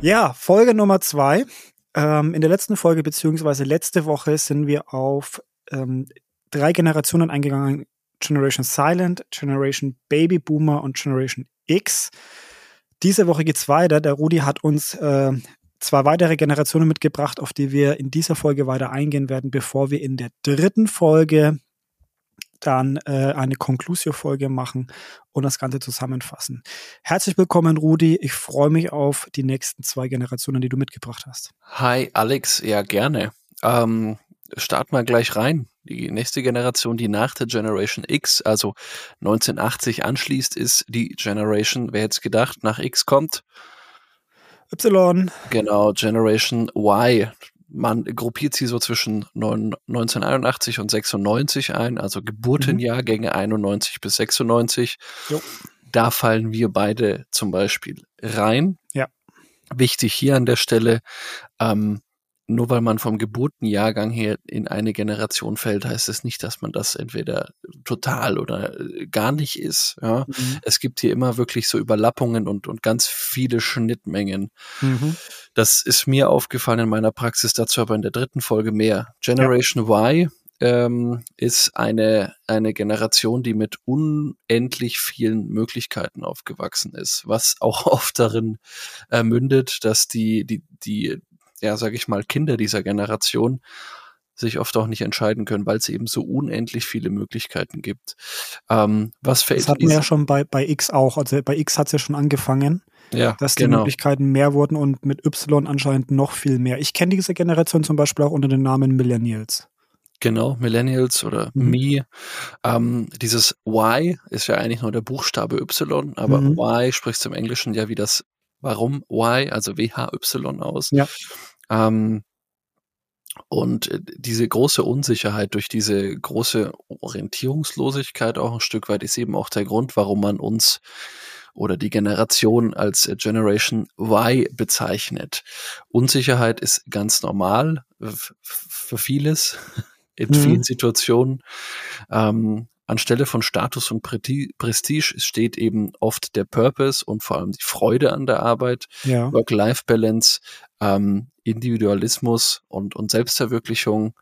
Ja, Folge Nummer zwei. Ähm, in der letzten Folge beziehungsweise letzte Woche sind wir auf ähm, drei Generationen eingegangen. Generation Silent, Generation Baby Boomer und Generation X. Diese Woche geht's weiter. Der Rudi hat uns äh, zwei weitere Generationen mitgebracht, auf die wir in dieser Folge weiter eingehen werden, bevor wir in der dritten Folge dann äh, eine Conclusio-Folge machen und das Ganze zusammenfassen. Herzlich willkommen, Rudi. Ich freue mich auf die nächsten zwei Generationen, die du mitgebracht hast. Hi, Alex. Ja, gerne. Ähm, start mal gleich rein. Die nächste Generation, die nach der Generation X, also 1980 anschließt, ist die Generation, wer hätte es gedacht, nach X kommt? Y. Genau, Generation Y. Man gruppiert sie so zwischen 1981 und 96 ein, also Geburtenjahrgänge 91 bis 96. Jo. Da fallen wir beide zum Beispiel rein. Ja. Wichtig hier an der Stelle, ähm, nur weil man vom Geburtenjahrgang her in eine Generation fällt, heißt es nicht, dass man das entweder total oder äh, gar nicht ist. Ja? Mhm. Es gibt hier immer wirklich so Überlappungen und, und ganz viele Schnittmengen. Mhm. Das ist mir aufgefallen in meiner Praxis, dazu aber in der dritten Folge mehr. Generation ja. Y ähm, ist eine, eine Generation, die mit unendlich vielen Möglichkeiten aufgewachsen ist, was auch oft darin äh, mündet, dass die, die, die ja, sage ich mal, Kinder dieser Generation sich oft auch nicht entscheiden können, weil es eben so unendlich viele Möglichkeiten gibt. Ähm, was fällt Das hatten wir ja schon bei, bei X auch. Also bei X hat es ja schon angefangen, ja, dass die genau. Möglichkeiten mehr wurden und mit Y anscheinend noch viel mehr. Ich kenne diese Generation zum Beispiel auch unter dem Namen Millennials. Genau, Millennials oder mhm. Me. Ähm, dieses Y ist ja eigentlich nur der Buchstabe Y, aber mhm. Y spricht im Englischen ja wie das Warum Y, also WHY aus. Ja. Ähm, und äh, diese große Unsicherheit durch diese große Orientierungslosigkeit auch ein Stück weit ist eben auch der Grund, warum man uns oder die Generation als Generation Y bezeichnet. Unsicherheit ist ganz normal für vieles in mhm. vielen Situationen. Ähm, Anstelle von Status und Prestige steht eben oft der Purpose und vor allem die Freude an der Arbeit, ja. Work-Life-Balance, ähm, Individualismus und, und Selbstverwirklichung.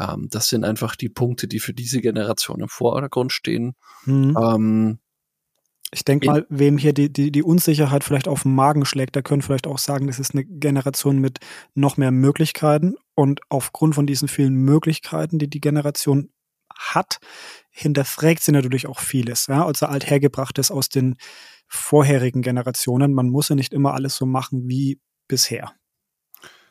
Ähm, das sind einfach die Punkte, die für diese Generation im Vordergrund stehen. Mhm. Ähm, ich denke mal, wem hier die, die, die Unsicherheit vielleicht auf den Magen schlägt, der können vielleicht auch sagen, das ist eine Generation mit noch mehr Möglichkeiten. Und aufgrund von diesen vielen Möglichkeiten, die die Generation hat, hinterfragt sie natürlich auch vieles, ja, also althergebrachtes aus den vorherigen Generationen. Man muss ja nicht immer alles so machen wie bisher.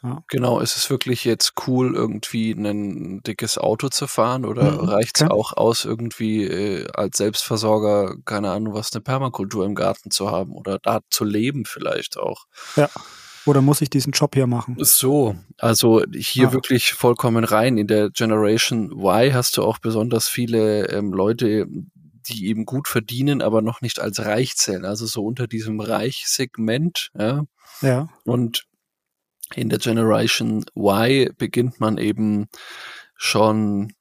Ja. Genau, ist es wirklich jetzt cool, irgendwie ein dickes Auto zu fahren oder mhm, reicht es okay. auch aus, irgendwie äh, als Selbstversorger, keine Ahnung, was, eine Permakultur im Garten zu haben oder da zu leben vielleicht auch? Ja. Oder muss ich diesen Job hier machen? So, also hier ah. wirklich vollkommen rein. In der Generation Y hast du auch besonders viele ähm, Leute, die eben gut verdienen, aber noch nicht als reich zählen. Also so unter diesem Reichsegment. Ja. ja. Und in der Generation Y beginnt man eben schon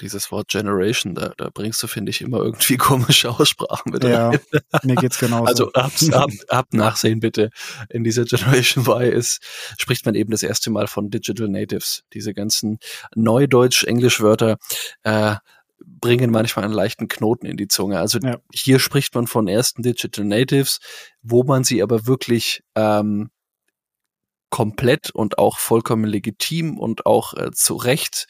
dieses Wort Generation, da, da bringst du, finde ich, immer irgendwie komische Aussprachen mit ja, rein. mir geht's genauso. Also ab, ab, ab Nachsehen bitte. In dieser Generation Y ist, spricht man eben das erste Mal von Digital Natives. Diese ganzen Neudeutsch-Englisch-Wörter äh, bringen manchmal einen leichten Knoten in die Zunge. Also ja. hier spricht man von ersten Digital Natives, wo man sie aber wirklich ähm, komplett und auch vollkommen legitim und auch äh, zu Recht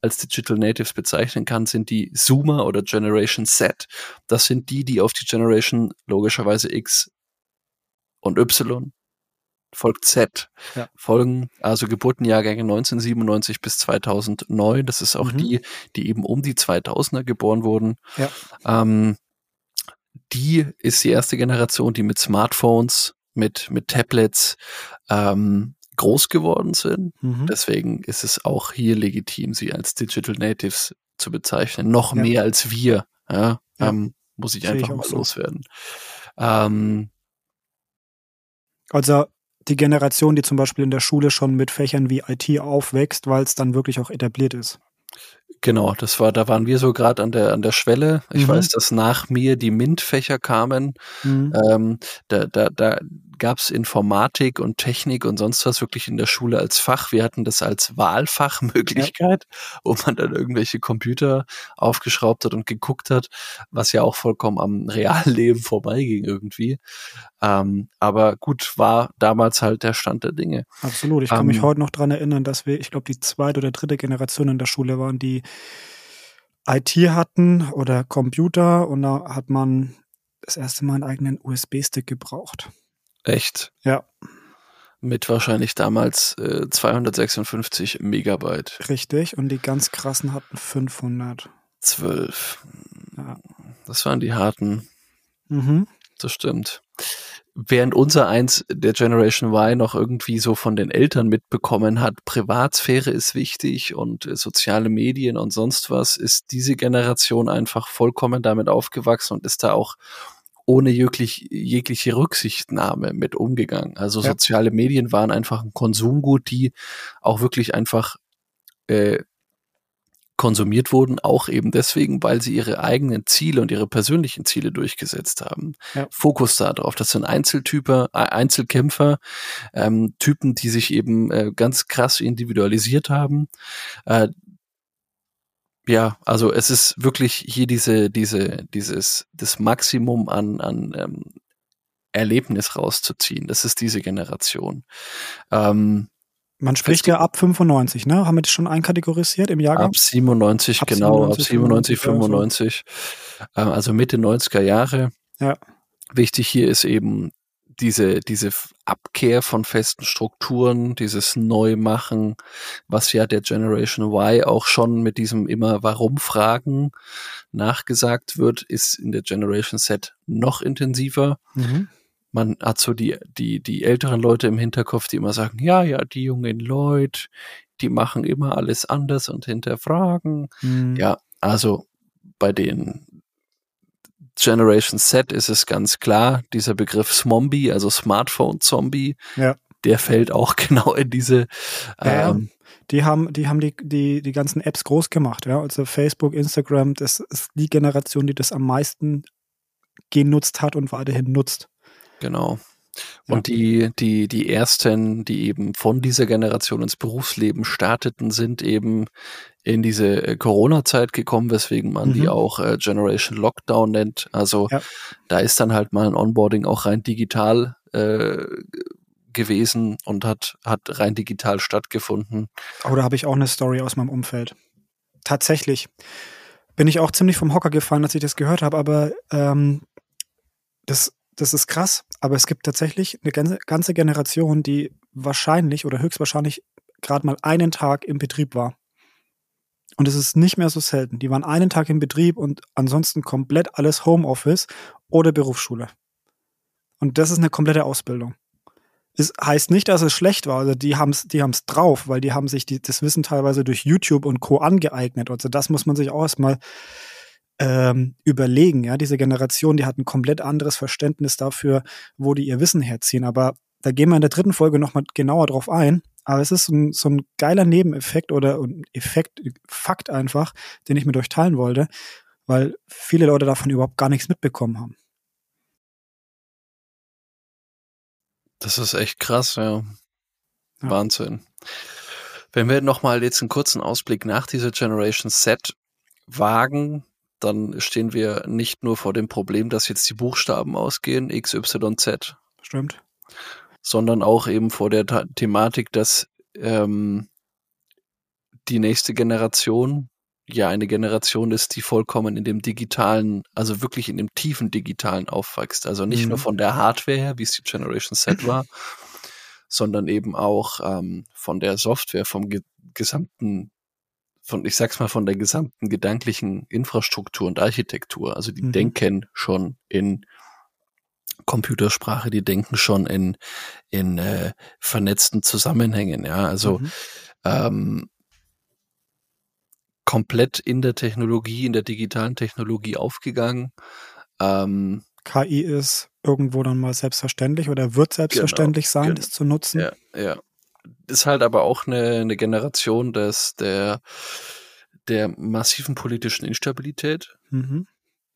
als Digital Natives bezeichnen kann, sind die Zoomer oder Generation Z. Das sind die, die auf die Generation logischerweise X und Y folgt Z ja. folgen, also Geburtenjahrgänge 1997 bis 2009. Das ist auch mhm. die, die eben um die 2000er geboren wurden. Ja. Ähm, die ist die erste Generation, die mit Smartphones, mit, mit Tablets ähm, groß geworden sind. Mhm. Deswegen ist es auch hier legitim, sie als Digital Natives zu bezeichnen. Noch ja. mehr als wir. Ja, ja. Ähm, muss ich einfach ich mal so. loswerden. Ähm, also die Generation, die zum Beispiel in der Schule schon mit Fächern wie IT aufwächst, weil es dann wirklich auch etabliert ist. Genau, das war, da waren wir so gerade an der an der Schwelle. Ich mhm. weiß, dass nach mir die MINT-Fächer kamen. Mhm. Ähm, da, da, da gab's Informatik und Technik und sonst was wirklich in der Schule als Fach. Wir hatten das als Wahlfachmöglichkeit, ja. wo man dann irgendwelche Computer aufgeschraubt hat und geguckt hat, was ja auch vollkommen am realen Leben vorbeiging irgendwie. Ähm, aber gut, war damals halt der Stand der Dinge. Absolut. Ich kann ähm, mich heute noch dran erinnern, dass wir, ich glaube, die zweite oder dritte Generation in der Schule waren, die IT hatten oder Computer und da hat man das erste Mal einen eigenen USB-Stick gebraucht. Echt? Ja. Mit wahrscheinlich damals äh, 256 Megabyte. Richtig, und die ganz krassen hatten 500. 12. Ja. Das waren die harten. Mhm. Das stimmt. Während unser eins der Generation Y noch irgendwie so von den Eltern mitbekommen hat, Privatsphäre ist wichtig und äh, soziale Medien und sonst was, ist diese Generation einfach vollkommen damit aufgewachsen und ist da auch ohne jeglich, jegliche Rücksichtnahme mit umgegangen. Also ja. soziale Medien waren einfach ein Konsumgut, die auch wirklich einfach äh, konsumiert wurden, auch eben deswegen, weil sie ihre eigenen Ziele und ihre persönlichen Ziele durchgesetzt haben. Ja. Fokus darauf. Das sind Einzeltyper, Einzelkämpfer, ähm, Typen, die sich eben äh, ganz krass individualisiert haben, äh, ja, also es ist wirklich hier diese, diese, dieses, das Maximum an, an ähm, Erlebnis rauszuziehen. Das ist diese Generation. Ähm, Man spricht ja ab 95, ne? Haben wir das schon einkategorisiert im Jahrgang? Ab 97, ab genau, 97, ab 97, 95. 95 äh, also Mitte 90er Jahre. Ja. Wichtig hier ist eben diese, diese Abkehr von festen Strukturen, dieses Neumachen, was ja der Generation Y auch schon mit diesem immer Warum-Fragen nachgesagt wird, ist in der Generation Z noch intensiver. Mhm. Man hat so die, die, die älteren Leute im Hinterkopf, die immer sagen, ja, ja, die jungen Leute, die machen immer alles anders und hinterfragen. Mhm. Ja, also bei den Generation Z ist es ganz klar, dieser Begriff Smombie, also Smartphone-Zombie, ja. der fällt auch genau in diese. Ja, ähm, die haben, die haben die, die, die ganzen Apps groß gemacht, ja. Also Facebook, Instagram, das ist die Generation, die das am meisten genutzt hat und weiterhin nutzt. Genau. Und ja. die, die, die ersten, die eben von dieser Generation ins Berufsleben starteten, sind eben in diese äh, Corona-Zeit gekommen, weswegen man mhm. die auch äh, Generation Lockdown nennt. Also ja. da ist dann halt mal ein Onboarding auch rein digital äh, gewesen und hat, hat rein digital stattgefunden. Oh, da habe ich auch eine Story aus meinem Umfeld. Tatsächlich. Bin ich auch ziemlich vom Hocker gefallen, als ich das gehört habe, aber ähm, das, das ist krass. Aber es gibt tatsächlich eine ganze, ganze Generation, die wahrscheinlich oder höchstwahrscheinlich gerade mal einen Tag im Betrieb war. Und es ist nicht mehr so selten. Die waren einen Tag im Betrieb und ansonsten komplett alles Homeoffice oder Berufsschule. Und das ist eine komplette Ausbildung. Es heißt nicht, dass es schlecht war. Also die haben es die haben's drauf, weil die haben sich die, das Wissen teilweise durch YouTube und Co. angeeignet. Also das muss man sich auch erstmal ähm, überlegen. Ja, diese Generation, die hat ein komplett anderes Verständnis dafür, wo die ihr Wissen herziehen. Aber da gehen wir in der dritten Folge nochmal genauer drauf ein. Aber es ist ein, so ein geiler Nebeneffekt oder ein Effekt, Fakt einfach, den ich mit euch teilen wollte, weil viele Leute davon überhaupt gar nichts mitbekommen haben. Das ist echt krass, ja. ja. Wahnsinn. Wenn wir nochmal jetzt einen kurzen Ausblick nach dieser Generation Set wagen, dann stehen wir nicht nur vor dem Problem, dass jetzt die Buchstaben ausgehen, X, Y, Z. Stimmt sondern auch eben vor der Ta Thematik, dass ähm, die nächste Generation ja eine Generation ist, die vollkommen in dem digitalen, also wirklich in dem tiefen digitalen aufwächst. Also nicht mhm. nur von der Hardware her, wie es die Generation Z war, sondern eben auch ähm, von der Software, vom ge gesamten, von, ich sag's mal, von der gesamten gedanklichen Infrastruktur und Architektur. Also die mhm. denken schon in Computersprache, die denken schon in, in äh, vernetzten Zusammenhängen, ja. Also mhm. ähm, komplett in der Technologie, in der digitalen Technologie aufgegangen. Ähm, KI ist irgendwo dann mal selbstverständlich oder wird selbstverständlich genau, sein, genau. das zu nutzen. Ja, ja. Ist halt aber auch eine, eine Generation des, der, der massiven politischen Instabilität. Mhm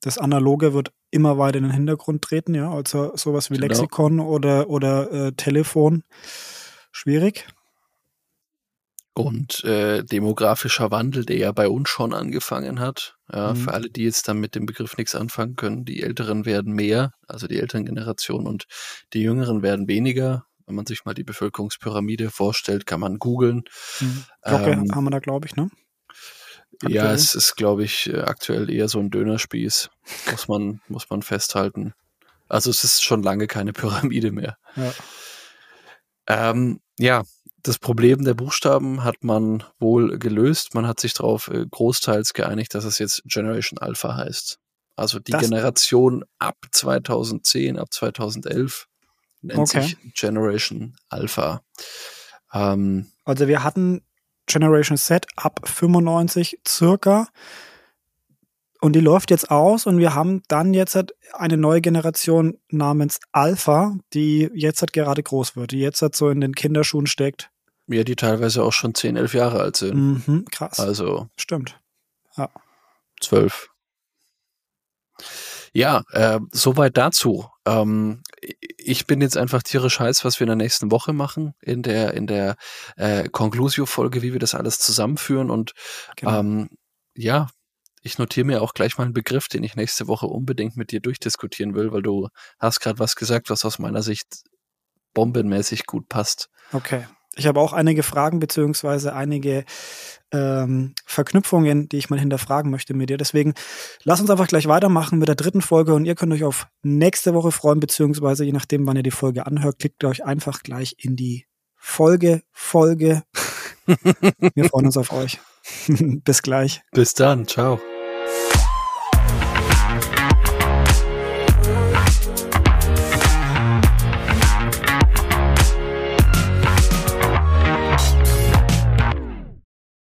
das Analoge wird immer weiter in den Hintergrund treten, ja, also sowas wie Genau. Lexikon oder, oder äh, Telefon. Schwierig. Und äh, demografischer Wandel, der ja bei uns schon angefangen hat. Ja, Mhm. Für alle, die jetzt dann mit dem Begriff nichts anfangen können, die Älteren werden mehr, also die älteren Generationen und die Jüngeren werden weniger. Wenn man sich mal die Bevölkerungspyramide vorstellt, kann man googeln. Mhm. Glocke Ähm, haben wir da, glaube ich, ne? Ja, Aktuell? es ist, glaube ich, äh, aktuell eher so ein Dönerspieß, muss man, muss man festhalten. Also es ist schon lange keine Pyramide mehr. Ja. Ähm, ja, das Problem der Buchstaben hat man wohl gelöst. Man hat sich darauf äh, großteils geeinigt, dass es jetzt Generation Alpha heißt. Also die Das- Generation ab 2010, ab 2011 nennt Okay. sich Generation Alpha. Ähm, Also wir hatten Generation Z ab 95 circa und die läuft jetzt aus und wir haben dann jetzt halt eine neue Generation namens Alpha, die jetzt halt gerade groß wird, die jetzt halt so in den Kinderschuhen steckt. ja, die teilweise auch schon 10, 11 Jahre alt sind. Mhm, krass. Also Stimmt. zwölf. Ja, äh, soweit dazu. Ähm, ich bin jetzt einfach tierisch heiß, was wir in der nächsten Woche machen, in der, in der äh, Conclusio-Folge, wie wir das alles zusammenführen. Und Genau. ähm, ja, ich notiere mir auch gleich mal einen Begriff, den ich nächste Woche unbedingt mit dir durchdiskutieren will, weil du hast gerade was gesagt, was aus meiner Sicht bombenmäßig gut passt. Okay. Ich habe auch einige Fragen beziehungsweise einige ähm, Verknüpfungen, die ich mal hinterfragen möchte mit dir. Deswegen lass uns einfach gleich weitermachen mit der dritten Folge und ihr könnt euch auf nächste Woche freuen, beziehungsweise je nachdem, wann ihr die Folge anhört, klickt euch einfach gleich in die Folge, Folge. Wir freuen uns auf euch. Bis gleich. Bis dann, ciao.